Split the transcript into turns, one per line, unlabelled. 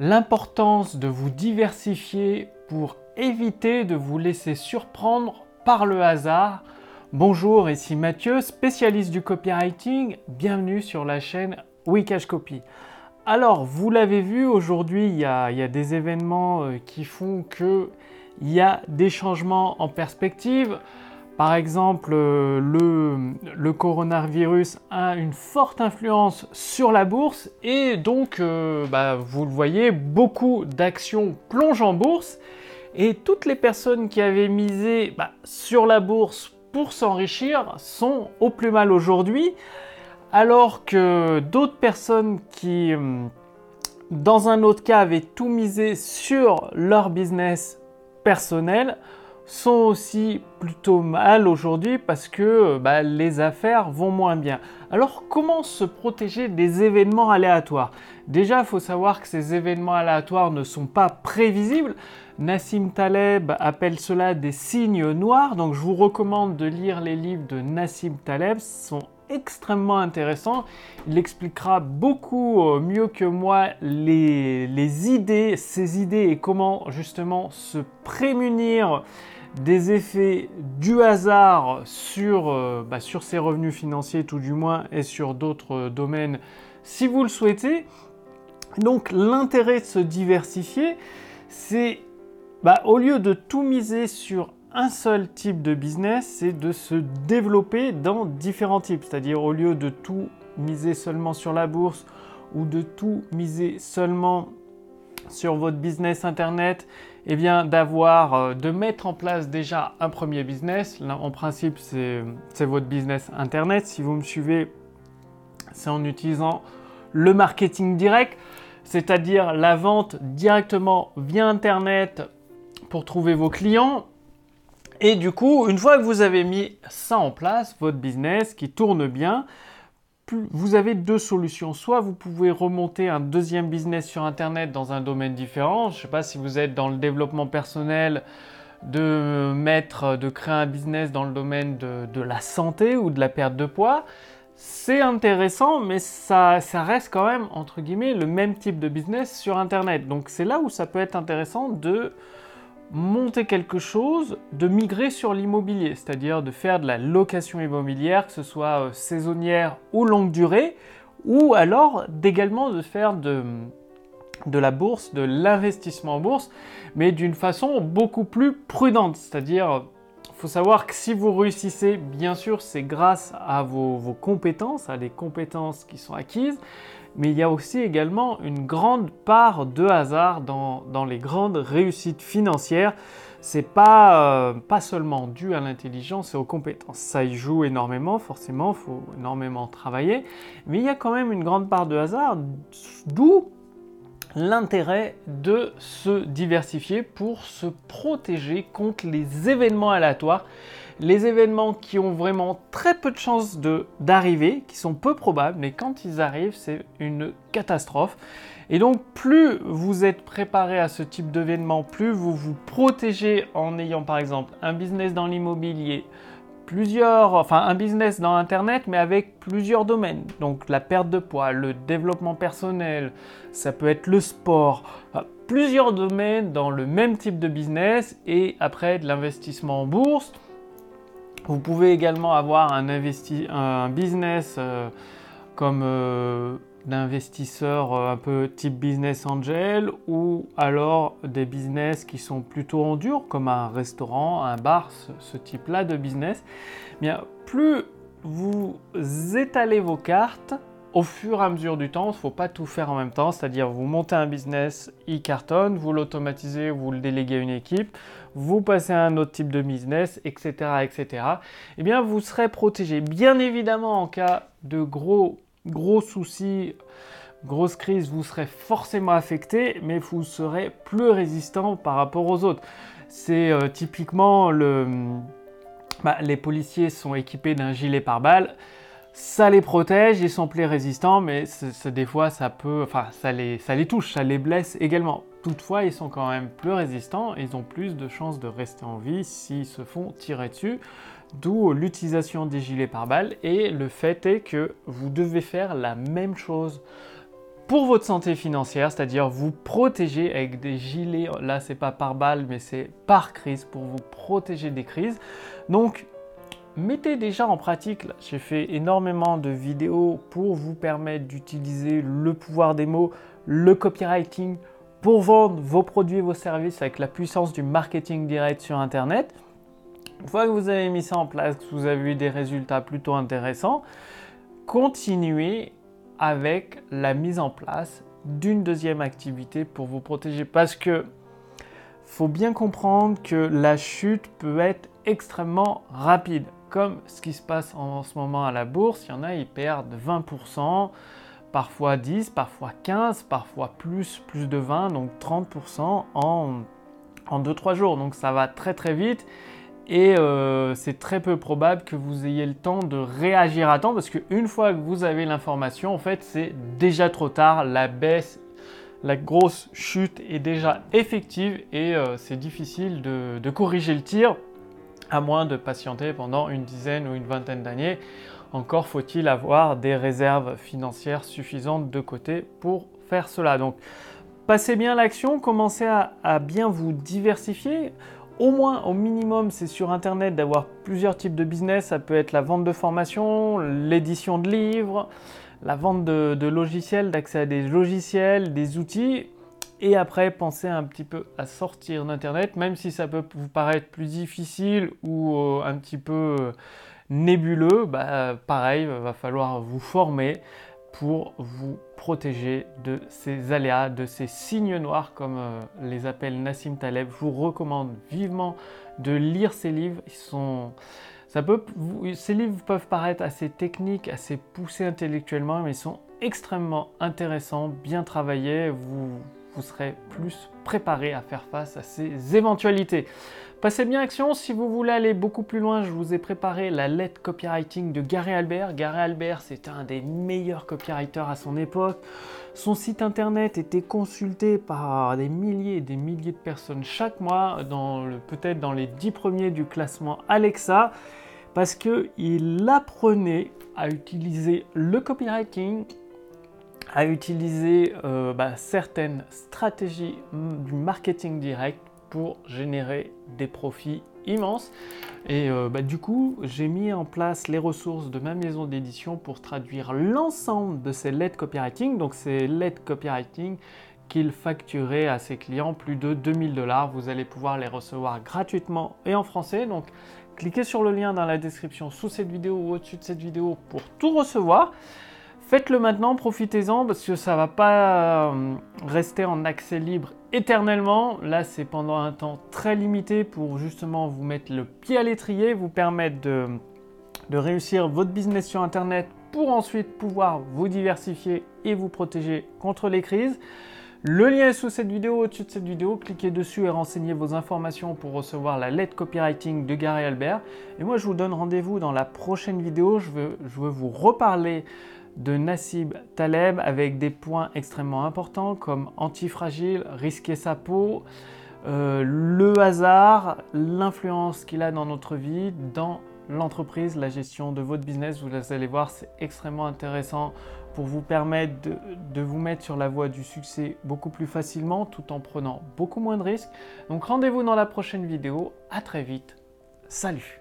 l'importance de vous diversifier pour éviter de vous laisser surprendre par le hasard. Bonjour, ici Mathieu, spécialiste du copywriting. Bienvenue sur la chaîne Wikash Copy. Alors, vous l'avez vu, aujourd'hui, il y, a des événements euh, qui font qu'il y a des changements en perspective. Par exemple, euh, le, coronavirus a une forte influence sur la bourse et donc, euh, bah, vous le voyez, beaucoup d'actions plongent en bourse. Et toutes les personnes qui avaient misé bah, sur la bourse pour s'enrichir sont au plus mal aujourd'hui, alors que d'autres personnes qui, euh, dans un autre cas, avaient tout misé sur leur business personnel, sont aussi plutôt mal aujourd'hui parce que bah, les affaires vont moins bien. Alors comment se protéger des événements aléatoires? Déjà, il faut savoir que ces événements aléatoires ne sont pas prévisibles. Nassim Taleb appelle cela des signes noirs, donc je vous recommande de lire les livres de Nassim Taleb, ils sont extrêmement intéressants. Il expliquera beaucoup euh, mieux que moi les, les idées, ces idées et comment justement se prémunir des effets du hasard sur, euh, bah, sur ses revenus financiers tout du moins et sur d'autres euh, domaines si vous le souhaitez. Donc l'intérêt de se diversifier, c'est bah, au lieu de tout miser sur un seul type de business, c'est de se développer dans différents types. C'est-à-dire au lieu de tout miser seulement sur la bourse ou de tout miser seulement sur votre business internet, et eh bien d'avoir, euh, de mettre en place déjà un premier business. Là, en principe, c'est votre business internet. Si vous me suivez, c'est en utilisant le marketing direct, c'est-à-dire la vente directement via internet pour trouver vos clients. Et du coup, une fois que vous avez mis ça en place, votre business qui tourne bien, vous avez deux solutions. Soit vous pouvez remonter un deuxième business sur Internet dans un domaine différent. Je ne sais pas si vous êtes dans le développement personnel, de mettre, de créer un business dans le domaine de, la santé ou de la perte de poids. C'est intéressant, mais ça, ça reste quand même, entre guillemets, le même type de business sur Internet. Donc c'est là où ça peut être intéressant de monter quelque chose, de migrer sur l'immobilier, c'est-à-dire de faire de la location immobilière, que ce soit euh, saisonnière ou longue durée, ou alors d'également de faire de, la bourse, de l'investissement en bourse, mais d'une façon beaucoup plus prudente, c'est-à-dire il faut savoir que si vous réussissez, bien sûr, c'est grâce à vos, vos, compétences, à les compétences qui sont acquises, mais il y a aussi également une grande part de hasard dans, les grandes réussites financières. C'est pas, euh, pas seulement dû à l'intelligence et aux compétences. Ça y joue énormément, forcément, il faut énormément travailler, mais il y a quand même une grande part de hasard, d'où l'intérêt de se diversifier pour se protéger contre les événements aléatoires les événements qui ont vraiment très peu de chances d'arriver, qui sont peu probables, mais quand ils arrivent, c'est une catastrophe. Et donc, plus vous êtes préparé à ce type d'événement, plus vous vous protégez en ayant par exemple un business dans l'immobilier, plusieurs, enfin un business dans Internet, mais avec plusieurs domaines. Donc la perte de poids, le développement personnel, ça peut être le sport, plusieurs domaines dans le même type de business et après de l'investissement en bourse vous pouvez également avoir un, un business euh, comme euh, d'investisseur euh, un peu type business angel ou alors des business qui sont plutôt en dur comme un restaurant, un bar, ce, type-là de business. Bien, plus vous étalez vos cartes, au fur et à mesure du temps, il ne faut pas tout faire en même temps, c'est-à-dire vous montez un business, il cartonne, vous l'automatisez, vous le déléguez à une équipe, vous passez à un autre type de business, etc., etc. Eh bien, vous serez protégé. Bien évidemment, en cas de gros, gros soucis, grosse crise, vous serez forcément affecté, mais vous serez plus résistant par rapport aux autres. C'est euh, typiquement. Bah, les policiers sont équipés d'un gilet pare-balles ça les protège, ils sont plus résistants, mais des fois ça peut, enfin ça les touche, ça les blesse également. Toutefois, ils sont quand même plus résistants, ils ont plus de chances de rester en vie s'ils se font tirer dessus. D'où l'utilisation des gilets pare-balles et le fait est que vous devez faire la même chose pour votre santé financière, c'est-à-dire vous protéger avec des gilets, là c'est pas par balle mais c'est par crise pour vous protéger des crises. Donc mettez déjà en pratique, j'ai fait énormément de vidéos pour vous permettre d'utiliser le pouvoir des mots, le copywriting pour vendre vos produits et vos services avec la puissance du marketing direct sur Internet. Une fois que vous avez mis ça en place, que vous avez eu des résultats plutôt intéressants, continuez avec la mise en place d'une deuxième activité pour vous protéger. Parce que faut bien comprendre que la chute peut être extrêmement rapide. Comme ce qui se passe en ce moment à la bourse, il y en a, ils perdent 20%, parfois 10, parfois 15, parfois plus, plus de 20, donc 30% en, en 2-3 jours. Donc ça va très très vite et euh, c'est très peu probable que vous ayez le temps de réagir à temps parce qu'une fois que vous avez l'information, en fait, c'est déjà trop tard. La baisse, la grosse chute est déjà effective et euh, c'est difficile de, corriger le tir à moins de patienter pendant une dizaine ou une vingtaine d'années. Encore faut-il avoir des réserves financières suffisantes de côté pour faire cela. Donc, passez bien l'action, commencez à bien vous diversifier au moins, au minimum, c'est sur Internet d'avoir plusieurs types de business. Ça peut être la vente de formation, l'édition de livres, la vente de, logiciels, d'accès à des logiciels, des outils. Et après, pensez un petit peu à sortir d'Internet, même si ça peut vous paraître plus difficile ou euh, un petit peu euh, nébuleux. Bah, pareil, il va falloir vous former pour vous protéger de ces aléas, de ces signes noirs comme euh, les appelle Nassim Taleb. Je vous recommande vivement de lire ces livres. Ils sont, ça peut, ces livres peuvent paraître assez techniques, assez poussés intellectuellement, mais ils sont extrêmement intéressants, bien travaillés. Vous, vous serez plus préparé à faire face à ces éventualités. Passez bien action, si vous voulez aller beaucoup plus loin, je vous ai préparé la lettre copywriting de Gary Albert. Gary Albert, c'est un des meilleurs copywriters à son époque. Son site internet était consulté par des milliers et des milliers de personnes chaque mois, peut-être dans les dix premiers du classement Alexa, parce qu'il apprenait à utiliser le copywriting, à utiliser euh, bah, certaines stratégies du marketing direct pour générer des profits immenses. Et euh, bah, du coup, j'ai mis en place les ressources de ma maison d'édition pour traduire l'ensemble de ces lettres copywriting. Donc ces lettres copywriting qu'il facturait à ses clients plus de 2000 dollars. Vous allez pouvoir les recevoir gratuitement et en français. Donc cliquez sur le lien dans la description sous cette vidéo ou au-dessus de cette vidéo pour tout recevoir. Faites-le maintenant, profitez-en parce que ça ne va pas euh, rester en accès libre éternellement. Là, c'est pendant un temps très limité pour justement vous mettre le pied à l'étrier, vous permettre de, réussir votre business sur Internet pour ensuite pouvoir vous diversifier et vous protéger contre les crises. Le lien est sous cette vidéo, au-dessus de cette vidéo. Cliquez dessus et renseignez vos informations pour recevoir la lettre copywriting de Gary Albert. Et moi, je vous donne rendez-vous dans la prochaine vidéo. Je veux, je veux vous reparler de Nassib Taleb avec des points extrêmement importants comme antifragile, risquer sa peau, euh, le hasard, l'influence qu'il a dans notre vie, dans l'entreprise, la gestion de votre business. Vous allez voir, c'est extrêmement intéressant pour vous permettre de, de, vous mettre sur la voie du succès beaucoup plus facilement tout en prenant beaucoup moins de risques. Donc rendez-vous dans la prochaine vidéo. À très vite. Salut